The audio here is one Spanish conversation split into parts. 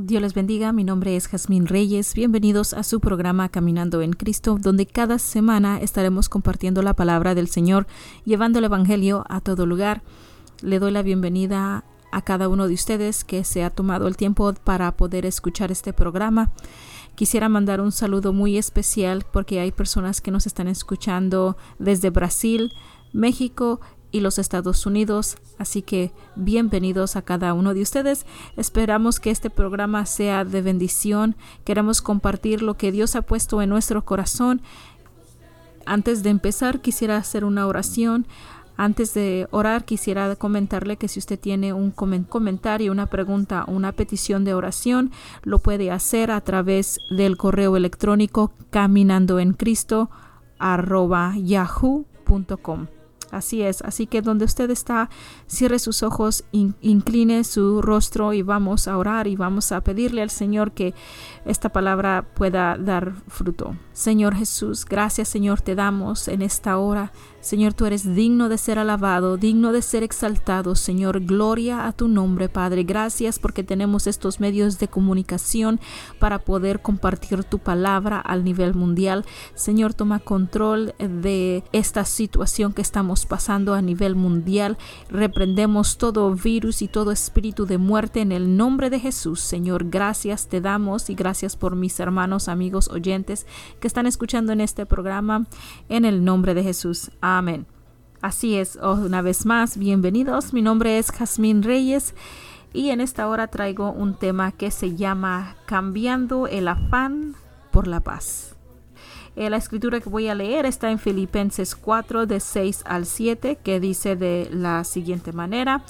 Dios les bendiga, mi nombre es Jazmín Reyes, bienvenidos a su programa Caminando en Cristo, donde cada semana estaremos compartiendo la palabra del Señor, llevando el Evangelio a todo lugar. Le doy la bienvenida a cada uno de ustedes que se ha tomado el tiempo para poder escuchar este programa. Quisiera mandar un saludo muy especial porque hay personas que nos están escuchando desde Brasil, México y los Estados Unidos. Así que bienvenidos a cada uno de ustedes. Esperamos que este programa sea de bendición. Queremos compartir lo que Dios ha puesto en nuestro corazón. Antes de empezar, quisiera hacer una oración. Antes de orar, quisiera comentarle que si usted tiene un comentario, una pregunta, una petición de oración, lo puede hacer a través del correo electrónico caminando en Cristo yahoo.com. Así es, así que donde usted está, cierre sus ojos, incline su rostro y vamos a orar y vamos a pedirle al Señor que esta palabra pueda dar fruto. Señor Jesús, gracias Señor te damos en esta hora. Señor, tú eres digno de ser alabado, digno de ser exaltado. Señor, gloria a tu nombre, Padre. Gracias porque tenemos estos medios de comunicación para poder compartir tu palabra al nivel mundial. Señor, toma control de esta situación que estamos pasando a nivel mundial. Reprendemos todo virus y todo espíritu de muerte en el nombre de Jesús. Señor, gracias te damos y gracias por mis hermanos, amigos, oyentes que están escuchando en este programa en el nombre de Jesús. Amén. Así es, una vez más, bienvenidos. Mi nombre es Jazmín Reyes y en esta hora traigo un tema que se llama Cambiando el afán por la paz. Eh, la escritura que voy a leer está en Filipenses 4 de 6 al 7 que dice de la siguiente manera,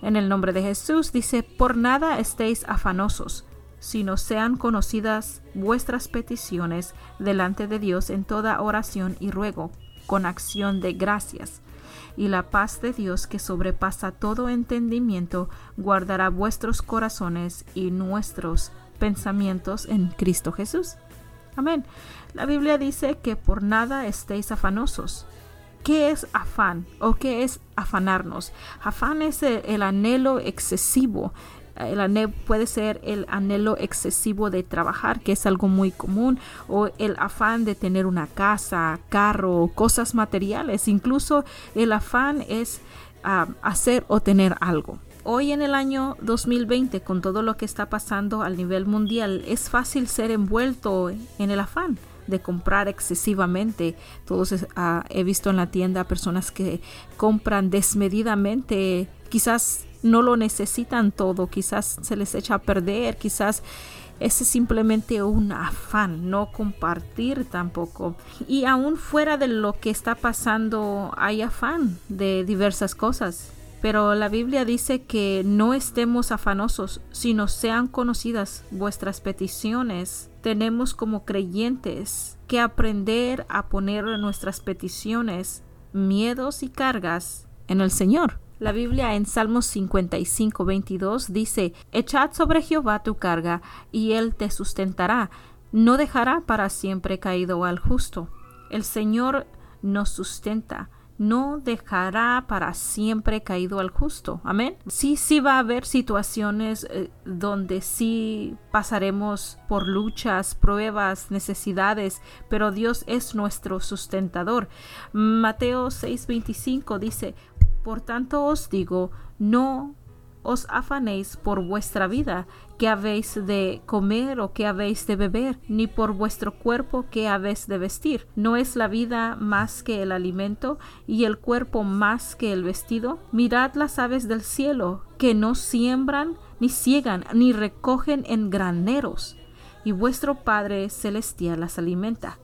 en el nombre de Jesús dice, por nada estéis afanosos sino sean conocidas vuestras peticiones delante de Dios en toda oración y ruego, con acción de gracias. Y la paz de Dios que sobrepasa todo entendimiento guardará vuestros corazones y nuestros pensamientos en Cristo Jesús. Amén. La Biblia dice que por nada estéis afanosos. ¿Qué es afán o qué es afanarnos? Afán es el, anhelo excesivo, el anhelo puede ser el anhelo excesivo de trabajar, que es algo muy común, o el afán de tener una casa, carro, cosas materiales. Incluso el afán es ah, hacer o tener algo. Hoy en el año 2020, con todo lo que está pasando al nivel mundial, es fácil ser envuelto en el afán de comprar excesivamente. Todos ah, he visto en la tienda personas que compran desmedidamente, quizás no lo necesitan todo, quizás se les echa a perder, quizás ese es simplemente un afán, no compartir tampoco. Y aún fuera de lo que está pasando, hay afán de diversas cosas. Pero la Biblia dice que no estemos afanosos, sino sean conocidas vuestras peticiones. Tenemos como creyentes que aprender a poner nuestras peticiones, miedos y cargas en el Señor. La Biblia en Salmos 55, 22 dice, Echad sobre Jehová tu carga, y él te sustentará, no dejará para siempre caído al justo. El Señor nos sustenta, no dejará para siempre caído al justo. Amén. Sí, sí va a haber situaciones eh, donde sí pasaremos por luchas, pruebas, necesidades, pero Dios es nuestro sustentador. Mateo 6:25 dice, por tanto os digo, no os afanéis por vuestra vida, que habéis de comer o que habéis de beber, ni por vuestro cuerpo que habéis de vestir. ¿No es la vida más que el alimento y el cuerpo más que el vestido? Mirad las aves del cielo, que no siembran, ni ciegan, ni recogen en graneros, y vuestro Padre celestial las alimenta.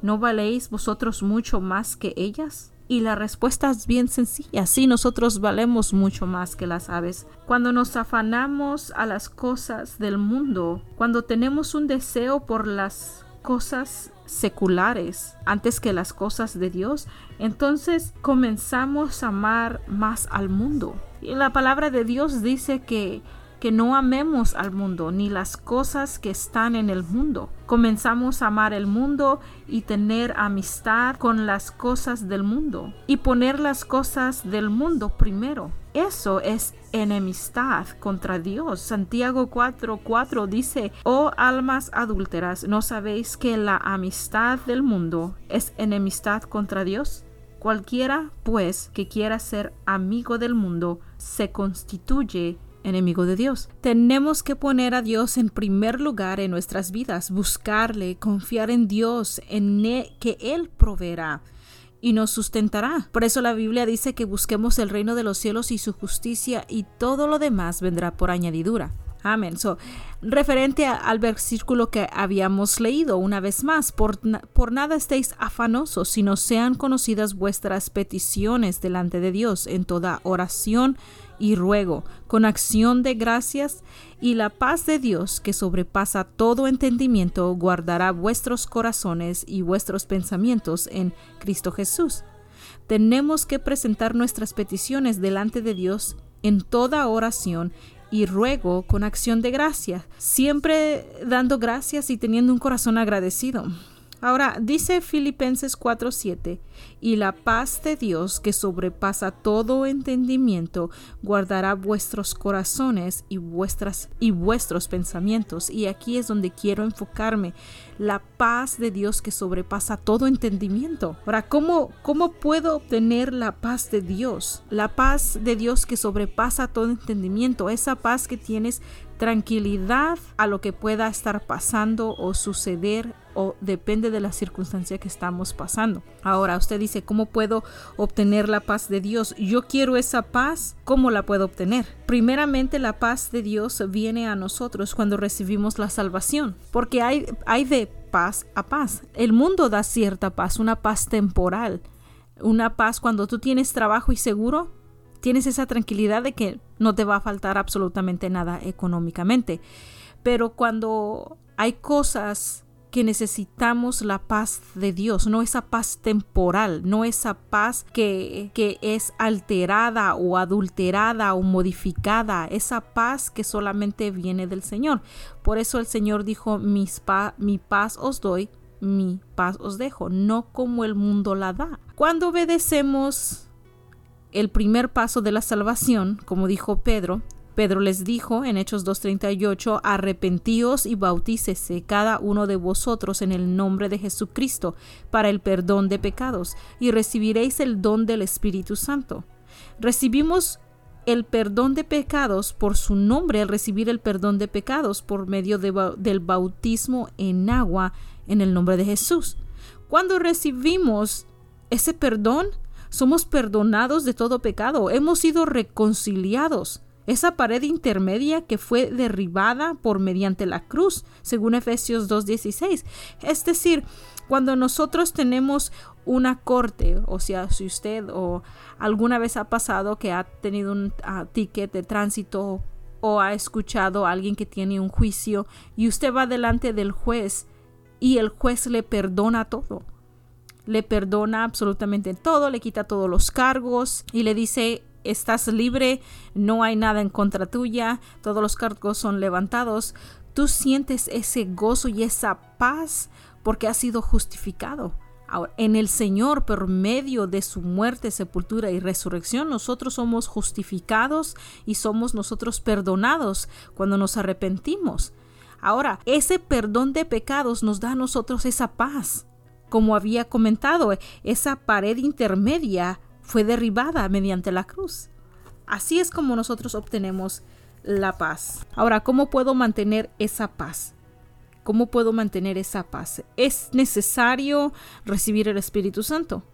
¿No valéis vosotros mucho más que ellas? Y la respuesta es bien sencilla. Sí, nosotros valemos mucho más que las aves. Cuando nos afanamos a las cosas del mundo, cuando tenemos un deseo por las cosas seculares antes que las cosas de Dios, entonces comenzamos a amar más al mundo. Y la palabra de Dios dice que que no amemos al mundo ni las cosas que están en el mundo. Comenzamos a amar el mundo y tener amistad con las cosas del mundo y poner las cosas del mundo primero. eso es enemistad contra Dios. Santiago 4:4 dice, oh almas adúlteras, ¿no sabéis que la amistad del mundo es enemistad contra Dios? Cualquiera, pues, que quiera ser amigo del mundo, se constituye enemigo de Dios. Tenemos que poner a Dios en primer lugar en nuestras vidas, buscarle, confiar en Dios, en que Él proveerá y nos sustentará. Por eso la Biblia dice que busquemos el reino de los cielos y su justicia y todo lo demás vendrá por añadidura. Amén. So, referente al versículo que habíamos leído una vez más, por, por nada estéis afanosos, sino sean conocidas vuestras peticiones delante de Dios en toda oración y ruego, con acción de gracias, y la paz de Dios, que sobrepasa todo entendimiento, guardará vuestros corazones y vuestros pensamientos en Cristo Jesús. Tenemos que presentar nuestras peticiones delante de Dios en toda oración y ruego con acción de gracia, siempre dando gracias y teniendo un corazón agradecido. Ahora, dice Filipenses 4:7, y la paz de Dios que sobrepasa todo entendimiento guardará vuestros corazones y vuestras y vuestros pensamientos. Y aquí es donde quiero enfocarme, la paz de Dios que sobrepasa todo entendimiento. Ahora, ¿cómo, cómo puedo obtener la paz de Dios? La paz de Dios que sobrepasa todo entendimiento, esa paz que tienes tranquilidad a lo que pueda estar pasando o suceder o depende de la circunstancia que estamos pasando. Ahora usted dice, ¿cómo puedo obtener la paz de Dios? Yo quiero esa paz, ¿cómo la puedo obtener? Primeramente la paz de Dios viene a nosotros cuando recibimos la salvación, porque hay, hay de paz a paz. El mundo da cierta paz, una paz temporal, una paz cuando tú tienes trabajo y seguro, tienes esa tranquilidad de que no te va a faltar absolutamente nada económicamente. Pero cuando hay cosas que necesitamos la paz de Dios, no esa paz temporal, no esa paz que, que es alterada o adulterada o modificada, esa paz que solamente viene del Señor. Por eso el Señor dijo, mi paz os doy, mi paz os dejo, no como el mundo la da. Cuando obedecemos el primer paso de la salvación, como dijo Pedro, Pedro les dijo en Hechos 2.38, arrepentíos y bautícese cada uno de vosotros en el nombre de Jesucristo para el perdón de pecados y recibiréis el don del Espíritu Santo. Recibimos el perdón de pecados por su nombre al recibir el perdón de pecados por medio del bautismo en agua en el nombre de Jesús. Cuando recibimos ese perdón, somos perdonados de todo pecado, hemos sido reconciliados. Esa pared intermedia que fue derribada por mediante la cruz, según Efesios 2.16. Es decir, cuando nosotros tenemos una corte, o sea, si usted o alguna vez ha pasado que ha tenido un ah, ticket de tránsito o ha escuchado a alguien que tiene un juicio y usted va delante del juez y el juez le perdona todo le perdona absolutamente todo, le quita todos los cargos y le dice estás libre, no hay nada en contra tuya, todos los cargos son levantados. Tú sientes ese gozo y esa paz porque has sido justificado. Ahora, en el Señor, por medio de su muerte, sepultura y resurrección, nosotros somos justificados y somos nosotros perdonados cuando nos arrepentimos. Ahora, ese perdón de pecados nos da a nosotros esa paz. Como había comentado, esa pared intermedia fue derribada mediante la cruz. Así es como nosotros obtenemos la paz. Ahora, ¿cómo puedo mantener esa paz? ¿Cómo puedo mantener esa paz? Es necesario recibir el Espíritu Santo.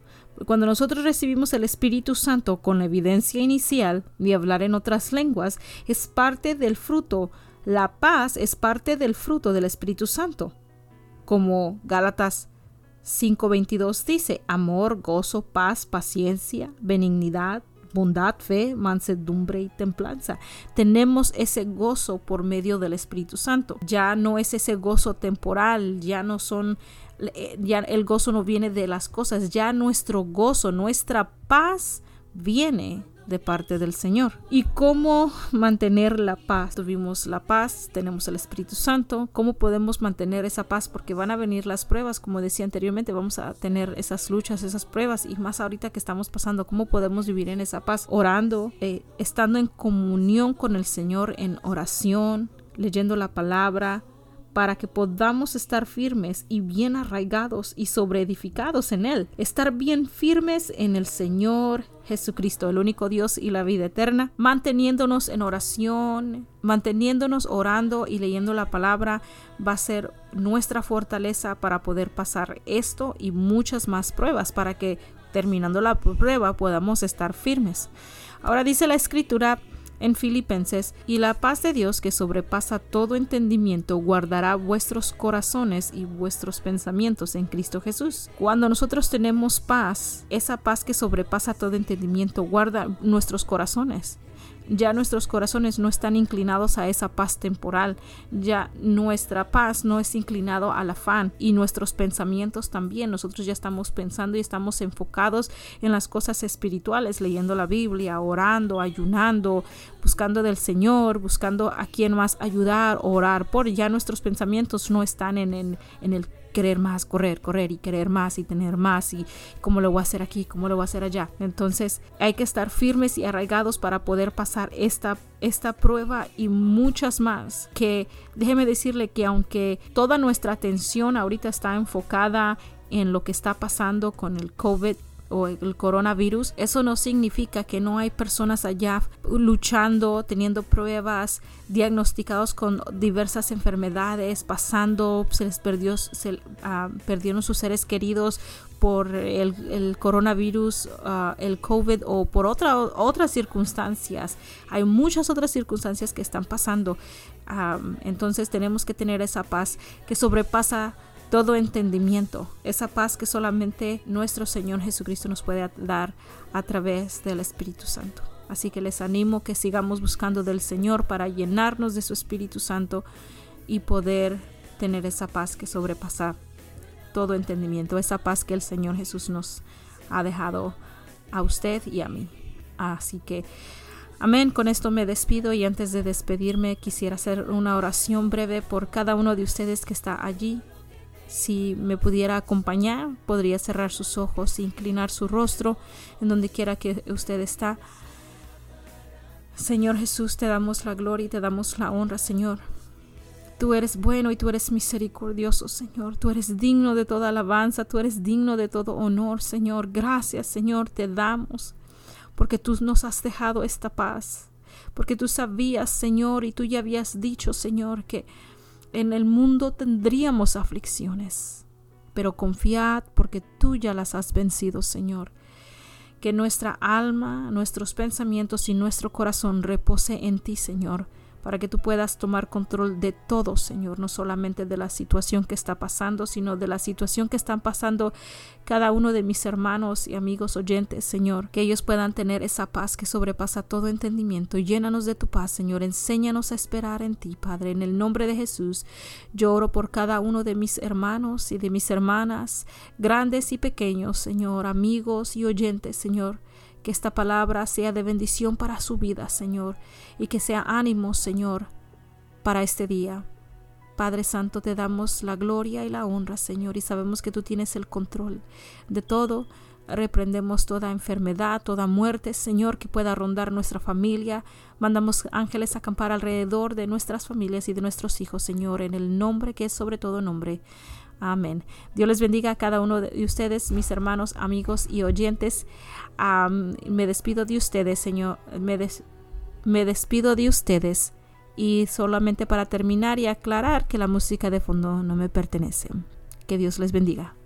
Cuando nosotros recibimos el Espíritu Santo con la evidencia inicial de hablar en otras lenguas, es parte del fruto. La paz es parte del fruto del Espíritu Santo. Como Gálatas 5.22 dice, amor, gozo, paz, paciencia, benignidad, bondad, fe, mansedumbre y templanza. Tenemos ese gozo por medio del Espíritu Santo. Ya no es ese gozo temporal, ya no son, eh, ya el gozo no viene de las cosas, ya nuestro gozo, nuestra paz viene de parte del Señor. ¿Y cómo mantener la paz? Tuvimos la paz, tenemos el Espíritu Santo. ¿Cómo podemos mantener esa paz? Porque van a venir las pruebas, como decía anteriormente, vamos a tener esas luchas, esas pruebas y más ahorita que estamos pasando, ¿cómo podemos vivir en esa paz? Orando, eh, estando en comunión con el Señor, en oración, leyendo la palabra, para que podamos estar firmes y bien arraigados y sobreedificados en Él. Estar bien firmes en el Señor Jesucristo, el único Dios y la vida eterna, manteniéndonos en oración, manteniéndonos orando y leyendo la palabra va a ser nuestra fortaleza para poder pasar esto y muchas más pruebas para que terminando la prueba podamos estar firmes. Ahora dice la escritura en Filipenses, y la paz de Dios que sobrepasa todo entendimiento guardará vuestros corazones y vuestros pensamientos en Cristo Jesús. Cuando nosotros tenemos paz, esa paz que sobrepasa todo entendimiento guarda nuestros corazones. Ya nuestros corazones no están inclinados a esa paz temporal, ya nuestra paz no es inclinado al afán y nuestros pensamientos también. Nosotros ya estamos pensando y estamos enfocados en las cosas espirituales, leyendo la Biblia, orando, ayunando, buscando del Señor, buscando a quien más ayudar, orar por. Ya nuestros pensamientos no están en, en, en el querer más, correr, correr y querer más y tener más y cómo lo voy a hacer aquí, cómo lo voy a hacer allá. Entonces hay que estar firmes y arraigados para poder pasar esta, esta prueba y muchas más. Que déjeme decirle que aunque toda nuestra atención ahorita está enfocada en lo que está pasando con el COVID o el coronavirus, eso no significa que no hay personas allá luchando, teniendo pruebas, diagnosticados con diversas enfermedades, pasando, se les perdió, se, uh, perdieron sus seres queridos por el, el coronavirus, uh, el COVID o por otra, otras circunstancias. Hay muchas otras circunstancias que están pasando. Um, entonces tenemos que tener esa paz que sobrepasa todo entendimiento, esa paz que solamente nuestro Señor Jesucristo nos puede dar a través del Espíritu Santo. Así que les animo que sigamos buscando del Señor para llenarnos de su Espíritu Santo y poder tener esa paz que sobrepasa todo entendimiento, esa paz que el Señor Jesús nos ha dejado a usted y a mí. Así que, amén, con esto me despido y antes de despedirme quisiera hacer una oración breve por cada uno de ustedes que está allí si me pudiera acompañar, podría cerrar sus ojos e inclinar su rostro en donde quiera que usted está. Señor Jesús, te damos la gloria y te damos la honra, Señor. Tú eres bueno y tú eres misericordioso, Señor. Tú eres digno de toda alabanza, tú eres digno de todo honor, Señor. Gracias, Señor, te damos, porque tú nos has dejado esta paz, porque tú sabías, Señor, y tú ya habías dicho, Señor, que en el mundo tendríamos aflicciones, pero confiad porque tú ya las has vencido, Señor. Que nuestra alma, nuestros pensamientos y nuestro corazón repose en ti, Señor para que tú puedas tomar control de todo, Señor, no solamente de la situación que está pasando, sino de la situación que están pasando cada uno de mis hermanos y amigos oyentes, Señor, que ellos puedan tener esa paz que sobrepasa todo entendimiento. Llénanos de tu paz, Señor, enséñanos a esperar en ti, Padre, en el nombre de Jesús. Yo oro por cada uno de mis hermanos y de mis hermanas, grandes y pequeños, Señor, amigos y oyentes, Señor que esta palabra sea de bendición para su vida, Señor, y que sea ánimo, Señor, para este día. Padre Santo, te damos la gloria y la honra, Señor, y sabemos que tú tienes el control de todo. Reprendemos toda enfermedad, toda muerte, Señor, que pueda rondar nuestra familia. Mandamos ángeles a acampar alrededor de nuestras familias y de nuestros hijos, Señor, en el nombre que es sobre todo nombre. Amén. Dios les bendiga a cada uno de ustedes, mis hermanos, amigos y oyentes. me despido de ustedes, Señor. Me, me despido de ustedes. Y solamente para terminar y aclarar que la música de fondo no me pertenece. Que Dios les bendiga.